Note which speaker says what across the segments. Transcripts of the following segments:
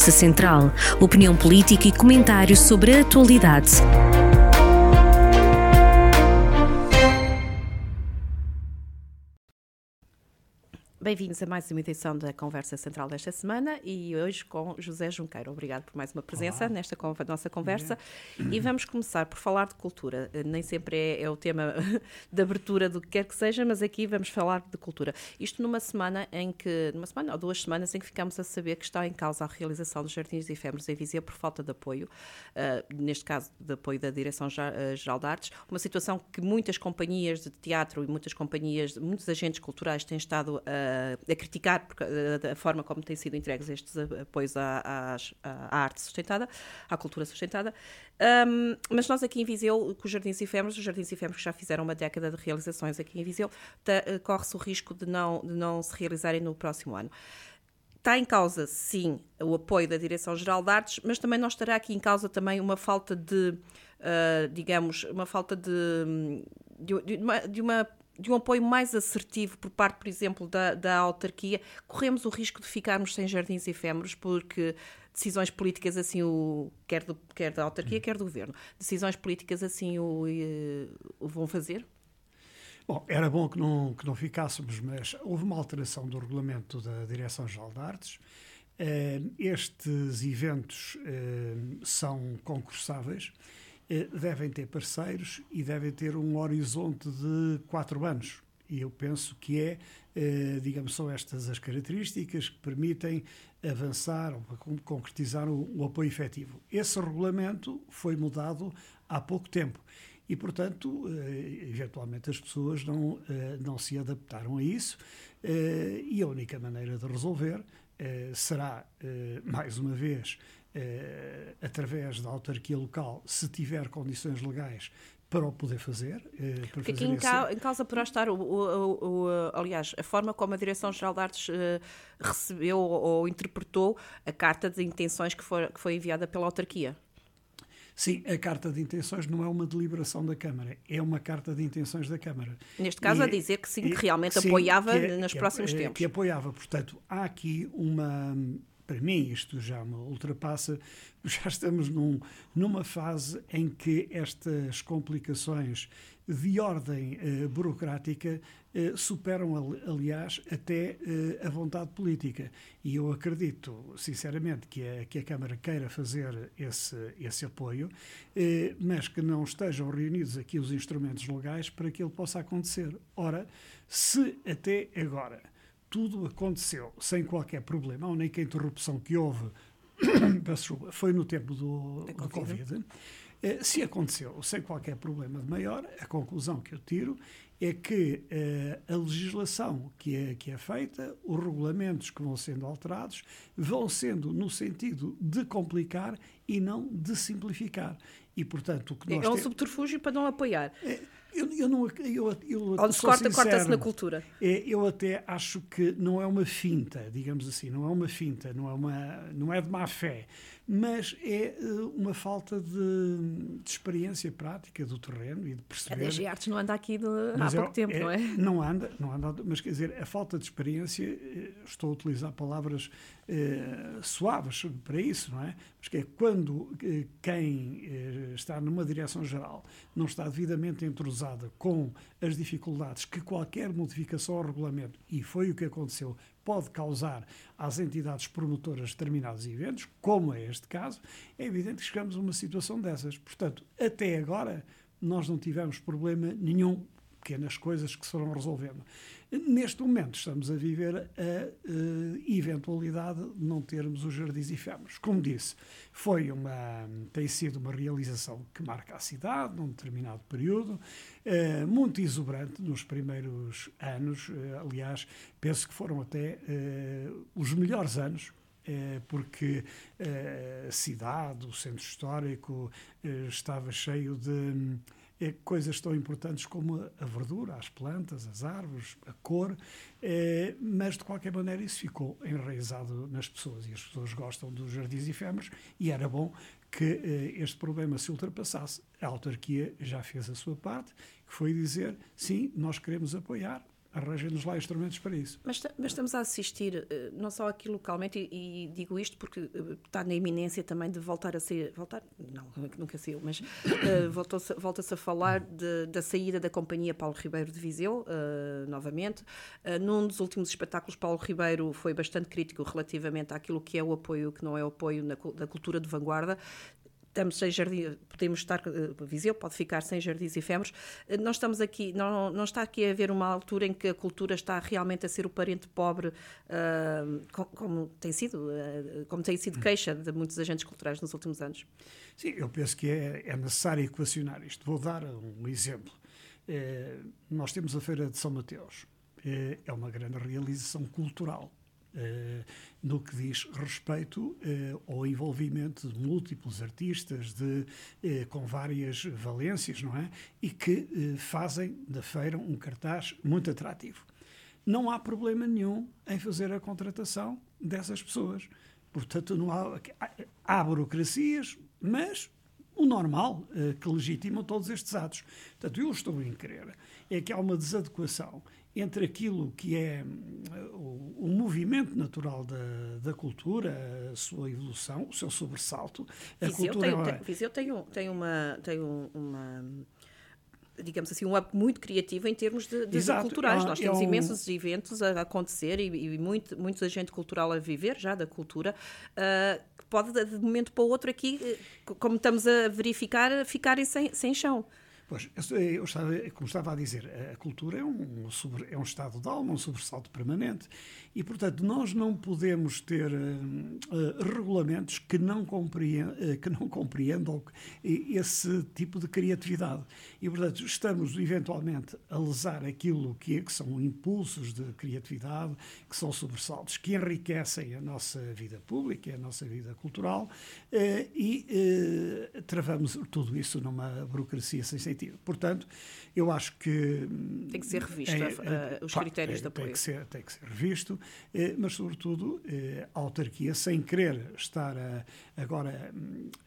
Speaker 1: Conversa Central. Opinião política e comentários sobre a atualidade.
Speaker 2: Bem-vindos a mais uma edição da Conversa Central desta semana e hoje com José Junqueiro. Obrigado por mais uma presença Olá. nesta nossa conversa. E vamos começar por falar de cultura. Eh, nem sempre é, é, o tema de abertura do que quer que seja, mas aqui vamos falar de cultura. Isto numa semana em que, numa semana ou duas semanas, em que ficamos a saber que está em causa a realização dos Jardins Efêmeros em Viseu por falta de apoio, uh, neste caso de apoio da Direção-Geral de Artes, uma situação que muitas companhias de teatro e muitas companhias, muitos agentes culturais têm estado a a criticar a, forma como têm sido entregues estes apoios à, à, à arte sustentada, à cultura sustentada. Um, mas nós aqui em Viseu, com os Jardins Efêmeros, os Jardins Efêmeros que já fizeram uma década de realizações aqui em Viseu, eh, corre-se o risco de não, de não se realizarem no próximo ano. Está em causa, sim, o apoio da Direção-Geral de Artes, mas também não estará aqui em causa também uma falta de, uh, digamos, uma falta de, de, de, uma, de uma de um apoio mais assertivo por parte, por exemplo, da, da autarquia, corremos o risco de ficarmos sem jardins efêmeros porque decisões políticas assim o quer, do, quer da autarquia, quer do governo, decisões políticas assim o, o vão fazer?
Speaker 3: Bom, era bom que não, que não ficássemos, mas houve uma alteração do regulamento da Direção-Geral de Artes. Uh, estes eventos uh, são concursáveis devem ter parceiros e devem ter um horizonte de quatro anos. E eu penso que é, eh, digamos, são estas as características que permitem avançar concretizar o, apoio efetivo. Esse regulamento foi mudado há pouco tempo e, portanto, eh, eventualmente as pessoas não, não se adaptaram a isso e a única maneira de resolver será, mais uma vez, eh, através da autarquia local, se tiver condições legais para o poder fazer.
Speaker 2: Eh, para fazer em, esse... em, causa por estar, o, o, o, aliás, a forma como a Direção-Geral de Artes eh, recebeu ou, ou, interpretou a carta de intenções que, for, que foi enviada pela autarquia.
Speaker 3: Sim, a carta de intenções não é uma deliberação da Câmara, é uma carta de intenções da Câmara.
Speaker 2: Neste caso, e, a dizer que sim, que realmente sim, apoiava que é, nos que próximos
Speaker 3: é,
Speaker 2: tempos.
Speaker 3: Que apoiava, portanto, há aqui uma para mim isto já me ultrapassa, já estamos num, numa fase em que estas complicações de ordem eh, burocrática eh, superam, aliás, até eh, a vontade política. E eu acredito, sinceramente, que a, que a Câmara queira fazer esse, esse apoio, eh, mas que não estejam reunidos aqui os instrumentos legais para que ele possa acontecer. Ora, se até agora tudo aconteceu sem qualquer problema. A única interrupção que houve foi no tempo do, do Covid. Eh, se aconteceu sem qualquer problema de maior, a conclusão que eu tiro é que uh, a legislação que é, que é feita, os regulamentos que vão sendo alterados, vão sendo no sentido de complicar e não de simplificar. E, portanto, o que nós
Speaker 2: é um subterfúgio para não apoiar.
Speaker 3: É, eu, eu não. Eu, eu,
Speaker 2: se corta, corta-se na cultura.
Speaker 3: É, eu até acho que não é uma finta, digamos assim, não é uma finta, não é, uma, não é de má fé, mas é uh, uma falta de, de, experiência prática do terreno e de perceber. A
Speaker 2: DG Artes não anda aqui de, há pouco tempo,
Speaker 3: é,
Speaker 2: não é?
Speaker 3: Não anda, não anda, mas quer dizer, a falta de experiência, eh, estou a utilizar palavras uh, suaves para isso, não é? Mas que é quando quem está numa direção geral não está devidamente entrosado com as dificuldades que qualquer modificação ao regulamento, e foi o que aconteceu, pode causar às entidades promotoras de determinados eventos, como é este caso, é evidente que chegamos a uma situação dessas. Portanto, até agora, nós não tivemos problema nenhum, pequenas coisas que se foram resolvendo. Neste momento estamos a viver a, eventualidade de não termos os jardins efêmeros. Como disse, foi uma, tem sido uma realização que marca a cidade num determinado período, uh, muito exuberante nos primeiros anos. Uh, aliás, penso que foram até uh, os melhores anos porque a cidade, o centro histórico, estava cheio de é, coisas tão importantes como a verdura, as plantas, as árvores, a cor, é, mas de qualquer maneira isso ficou enraizado nas pessoas e as pessoas gostam dos jardins efêmeros e era bom que é, este problema se ultrapassasse. A autarquia já fez a sua parte, que foi dizer sim, nós queremos apoiar, arranjem-nos lá instrumentos para isso.
Speaker 2: Mas, mas, estamos a assistir, eh, não só aqui localmente, e, e, digo isto porque eh, está na iminência também de voltar a ser, voltar, não, nunca saiu, mas uh, volta-se a falar de, da saída da companhia Paulo Ribeiro de Viseu, uh, novamente. Uh, num dos últimos espetáculos, Paulo Ribeiro foi bastante crítico relativamente àquilo que é o apoio, que não é o apoio na, da cultura de vanguarda estamos sem jardim, podemos estar, uh, Viseu pode ficar sem jardins efêmeros. Uh, nós estamos aqui, não, não está aqui a haver uma altura em que a cultura está realmente a ser o parente pobre, uh, como, tem sido, como tem sido queixa de muitos agentes culturais nos últimos anos.
Speaker 3: Sim, eu penso que é, é necessário equacionar isto. Vou dar um exemplo. nós temos a Feira de São Mateus. é uma grande realização cultural eh, no que diz respeito eh, ao envolvimento de múltiplos artistas de, eh, com várias valências, não é? E que fazem da feira um cartaz muito atrativo. Não há problema nenhum em fazer a contratação dessas pessoas. Portanto, não há, há burocracias, mas o normal que legitima todos estes atos. Portanto, eu estou em crer é que há uma desadequação entre aquilo que é hum, o, o movimento natural da, da, cultura, a sua evolução, o seu sobressalto.
Speaker 2: A Viseu cultura tem, é... tem, Viseu tem, um, tem, uma, tem um, uma digamos assim, um up muito criativo em termos de, de Exato. culturais. É, Nós temos é um... imensos eventos a acontecer e, e muito, agente cultural a viver já da cultura, uh, que pode, de momento para o outro aqui, eh, como estamos a verificar, ficarem sem, sem chão.
Speaker 3: Pois, eu estava, como estava a dizer, a cultura é um, é um estado de alma, um sobressalto permanente. E, portanto, nós não podemos ter uh, regulamentos que não, compreendam, uh, que não compreendam esse tipo de criatividade. E, portanto, estamos eventualmente a lesar aquilo que, é, que são impulsos de criatividade, que são sobressaltos, que enriquecem a nossa vida pública, a nossa vida cultural, uh, e travamos tudo isso numa burocracia sem sentido sentido. Portanto, eu acho que.
Speaker 2: Tem que ser revisto é, é, os critérios é, de apoio.
Speaker 3: Tem que ser, tem que ser revisto, é, mas, sobretudo, é, a autarquia, sem querer estar a, agora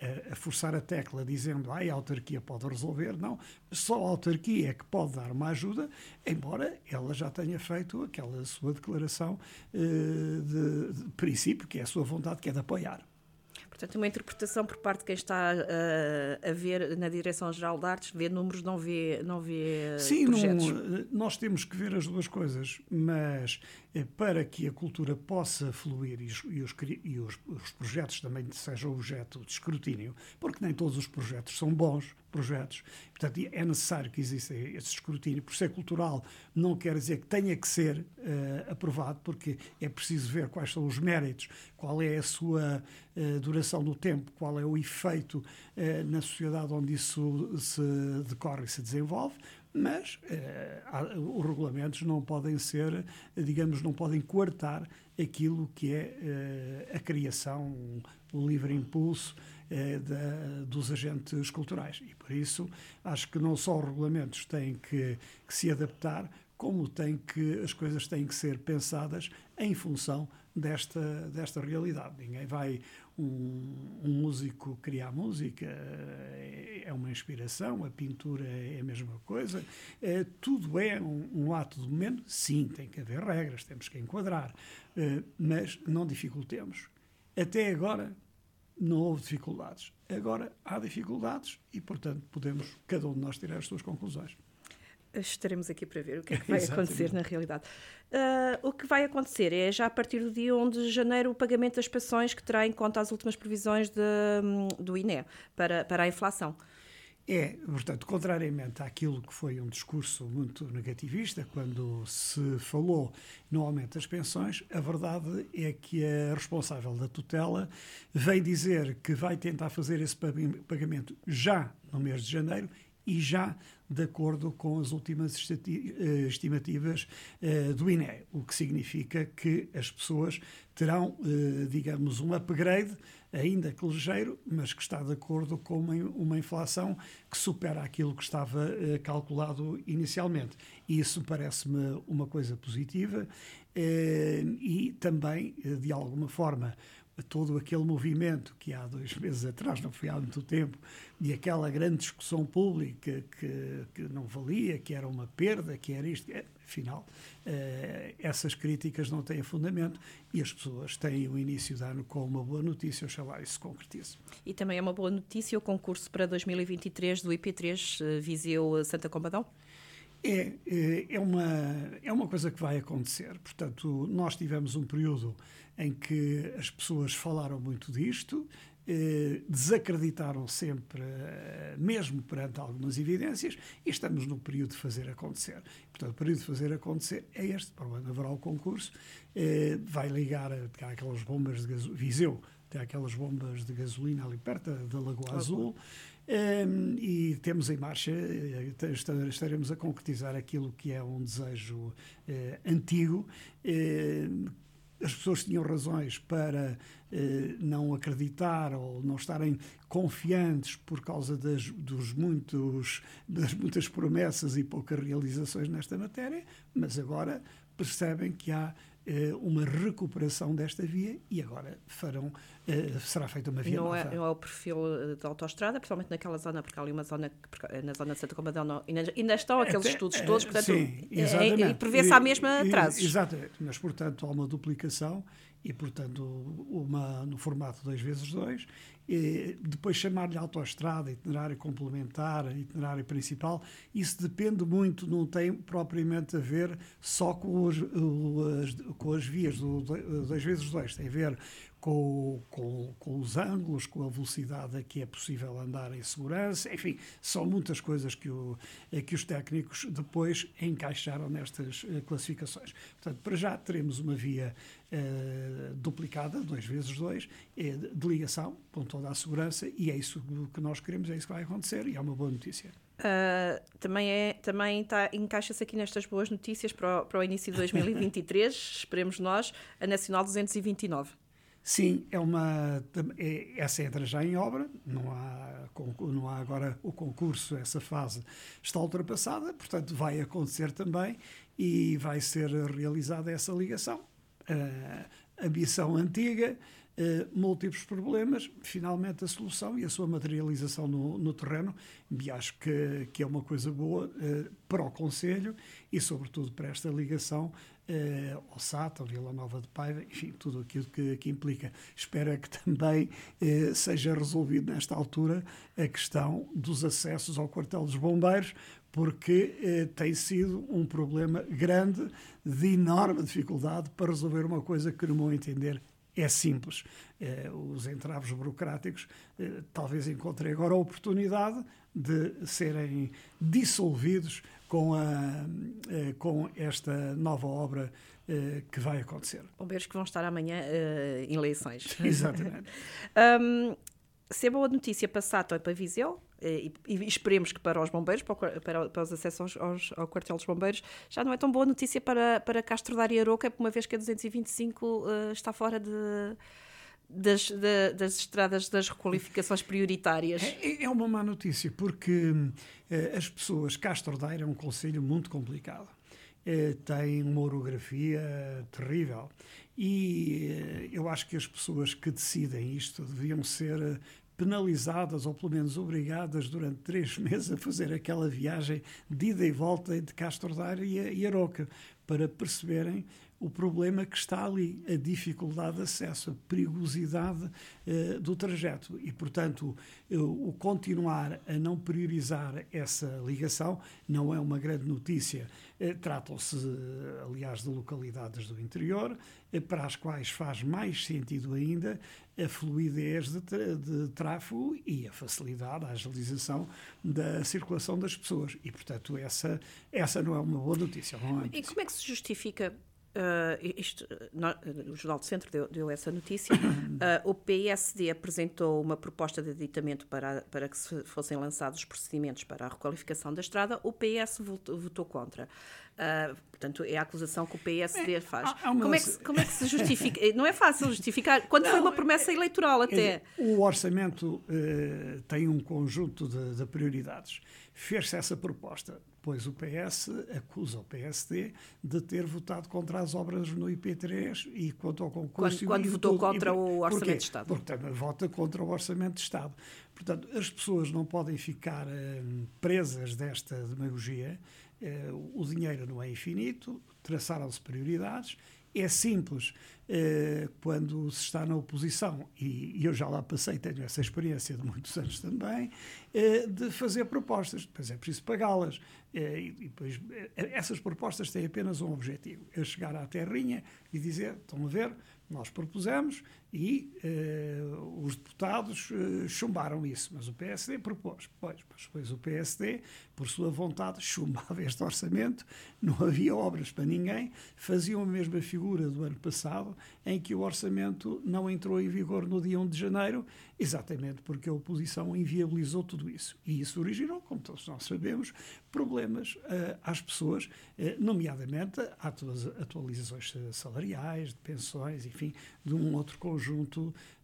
Speaker 3: a, a, forçar a tecla dizendo ah, a autarquia pode resolver, não. Só a autarquia é que pode dar uma ajuda, embora ela já tenha feito aquela sua declaração eh, de, de princípio, que é a sua vontade, que é de apoiar.
Speaker 2: Portanto, uma interpretação por parte de quem está uh, a ver na Direção-Geral de Artes, vê números, não vê, não vê
Speaker 3: Sim, projetos. Sim, nós temos que ver as duas coisas, mas eh, para que a cultura possa fluir e, os, e, os, e os, os, projetos também sejam objeto de escrutínio, porque nem todos os projetos são bons projetos. Portanto, é necessário que exista esse escrutínio. Por ser cultural, não quer dizer que tenha que ser uh, aprovado, porque é preciso ver quais são os méritos, qual é a sua uh, duração do tempo, qual é o efeito uh, na sociedade onde isso se decorre e se desenvolve mas eh, os regulamentos não podem ser, digamos, não podem coartar aquilo que é eh, a criação, o livre impulso eh, da, dos agentes culturais. E por isso acho que não só os regulamentos têm que, que se adaptar, como tem que as coisas têm que ser pensadas em função desta, desta realidade. Ninguém vai um, um, músico criar música é, é uma inspiração, a pintura é a mesma coisa, é, tudo é um, um, ato de momento. Sim, tem que haver regras, temos que enquadrar, é, mas não dificultemos. Até agora não houve dificuldades. Agora há dificuldades e, portanto, podemos cada um de nós tirar as suas conclusões
Speaker 2: estaremos aqui para ver o que é que vai acontecer na realidade. Uh, o que vai acontecer é já a partir do dia 1 de janeiro o pagamento das pensões que terá em conta as últimas previsões de, hum, do INE para, para a inflação.
Speaker 3: É, portanto, contrariamente àquilo que foi um discurso muito negativista, quando se falou no aumento das pensões, a verdade é que a responsável da tutela vem dizer que vai tentar fazer esse pagamento já no mês de janeiro e já de acordo com as últimas eh, estimativas eh, do INE, o que significa que as pessoas terão, eh, digamos, um upgrade, ainda que ligeiro, mas que está de acordo com uma, inflação que supera aquilo que estava calculado inicialmente. Isso parece-me uma coisa positiva e também, de alguma forma, todo aquele movimento que há dois meses atrás, não foi há muito tempo, e aquela grande discussão pública que, que não valia, que era uma perda, que era isto, é, afinal, uh, essas críticas não têm fundamento e as pessoas têm o início de ano com uma boa notícia, oxalá isso se concretize.
Speaker 2: E também é uma boa notícia o concurso para 2023 do IP3 uh, Viseu Santa Combadão?
Speaker 3: É, é, é, uma, é uma coisa que vai acontecer. Portanto, nós tivemos um período em que as pessoas falaram muito disto, eh, desacreditaram sempre, eh, mesmo perante algumas evidências, e estamos no período de fazer acontecer. Portanto, o período de fazer acontecer é este. Para o ano haverá o concurso, eh, vai ligar aquelas bombas de gasolina, Viseu, tem aquelas bombas de gasolina ali perto da Lagoa Azul. Um, e temos em marcha, eh, estaremos a concretizar aquilo que é um desejo uh, antigo. Uh, as pessoas tinham razões para não acreditar ou não estarem confiantes por causa das, dos muitos, das muitas promessas e poucas realizações nesta matéria, mas agora percebem que há eh, uma recuperação desta via e agora farão, eh, será feita uma via
Speaker 2: não
Speaker 3: nova.
Speaker 2: É, não é o perfil eh, da autoestrada, principalmente naquela zona, porque há ali uma zona, na zona de Santa Combadão não, ainda, ainda estão aqueles Até, estudos todos, portanto, sim,
Speaker 3: exatamente.
Speaker 2: e prevê-se a mesma atrasos.
Speaker 3: Exatamente, mas portanto há uma duplicação e portanto uma, no formato 2 2 depois chamar-lhe autoestrada, itinerário complementar, itinerário principal, isso depende muito, não tem propriamente a ver só com, os, as, com as vias do 2 vezes 2, tem a ver com, com, com, os ângulos, com a velocidade a que é possível andar em segurança, enfim, são muitas coisas que, o, que os técnicos depois encaixaram nestas eh, classificações. Portanto, para já teremos uma via uh, duplicada, 2 vezes 2, é de ligação, com toda a segurança, e é isso que nós queremos, é isso que vai acontecer, e é uma boa notícia.
Speaker 2: Uh, também é, também tá, encaixa-se aqui nestas boas notícias para o, para o início de 2023, esperemos nós, a Nacional 229.
Speaker 3: Sim, é uma, é, essa entra já em obra, não há, não há agora o concurso, essa fase está ultrapassada, portanto vai acontecer também e vai ser realizada essa ligação. Uh, a missão antiga, uh, múltiplos problemas, finalmente a solução e a sua materialização no, no terreno, e acho que, que é uma coisa boa uh, para o Conselho e, sobretudo, para esta ligação eh, ao SAT, ao Vila Nova de Paiva, enfim, tudo aquilo que, que implica. Espero que também eh, seja resolvido nesta altura a questão dos acessos ao quartel dos bombeiros, porque eh, tem sido um problema grande, de enorme dificuldade para resolver uma coisa que, no meu entender, é simples. Eh, os entraves burocráticos eh, talvez encontrem agora a oportunidade de serem dissolvidos com, a, eh, com esta nova obra eh, que vai acontecer.
Speaker 2: Bombeiros que vão estar amanhã uh, em eleições.
Speaker 3: Exatamente.
Speaker 2: um, se é boa notícia para Sato e para Viseu, e, e, esperemos que para os bombeiros, para, para, para os acessos aos, ao quartel dos bombeiros, já não é tão boa notícia para, para Castro da Aroca, uma vez que a 225 uh, está fora de, das, da, das estradas das requalificações prioritárias.
Speaker 3: É, é uma má notícia, porque eh, as pessoas. Castro Daire é um conselho muito complicado. Eh, tem uma orografia terrível. E eh, eu acho que as pessoas que decidem isto deviam ser penalizadas ou pelo menos obrigadas durante três meses a fazer aquela viagem de ida e volta entre Castro Daire e Aroca para perceberem o problema que está ali, a dificuldade de acesso, a perigosidade uh, do trajeto. E, portanto, uh, o continuar a não priorizar essa ligação não é uma grande notícia. Uh, Tratam-se, aliás, de localidades do interior, para as quais faz mais sentido ainda a fluidez de, tra de tráfego e a facilidade, a agilização da circulação das pessoas. E, portanto, essa, essa não é uma boa notícia. É
Speaker 2: e como é que se justifica Uh, isto, uh, o Jornal do Centro deu, deu essa notícia. Uh, o PSD apresentou uma proposta de aditamento para, para que se fossem lançados os procedimentos para a requalificação da estrada. O PS votou, votou contra. Uh, portanto, é a acusação que o PSD faz.
Speaker 3: há- há
Speaker 2: como, é que, se- como é que se justifica? Não é fácil justificar. Quando foi uma promessa eleitoral
Speaker 3: Quer
Speaker 2: até.
Speaker 3: o orçamento eh, tem um conjunto de, de prioridades. Fez-se essa proposta, pois o PS acusa o PSD de ter votado contra as obras no IP3 e quanto ao concurso.
Speaker 2: Quando- quando votou
Speaker 3: tudo.
Speaker 2: contra
Speaker 3: E-
Speaker 2: o Orçamento
Speaker 3: porquê?
Speaker 2: de Estado.
Speaker 3: Porque também vota contra o Orçamento de Estado. Portanto, as pessoas não podem ficar eh, presas desta demagogia. Eh, o dinheiro não é infinito, traçaram-se prioridades. É simples eh, quando se está na oposição, e, eu já lá passei, tenho essa experiência de muitos anos também, eh, de fazer propostas. Depois é preciso pagá-las. Eh, e, depois, essas propostas têm apenas um objetivo: é chegar à terrinha e dizer: estão a ver, nós propusemos e eh, os deputados eh, chumbaram isso, mas o PSD propôs. Pois, mas depois o PSD, por sua vontade, chumbava este orçamento, não havia obras para ninguém, faziam a mesma figura do ano passado, em que o orçamento não entrou em vigor no dia 1 de janeiro, exatamente porque a oposição inviabilizou tudo isso. E isso originou, como todos nós sabemos, problemas eh, às pessoas, nomeadamente atualizações salariais, de pensões, enfim, de um outro conjunto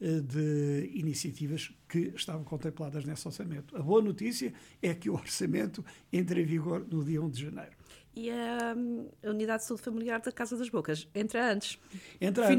Speaker 3: eh, de iniciativas que estavam contempladas nesse orçamento. A boa notícia é que o orçamento entra em vigor no dia 1 de janeiro.
Speaker 2: E a, hum, a unidade de saúde familiar da Casa das Bocas entra antes.
Speaker 3: Entra
Speaker 2: Final-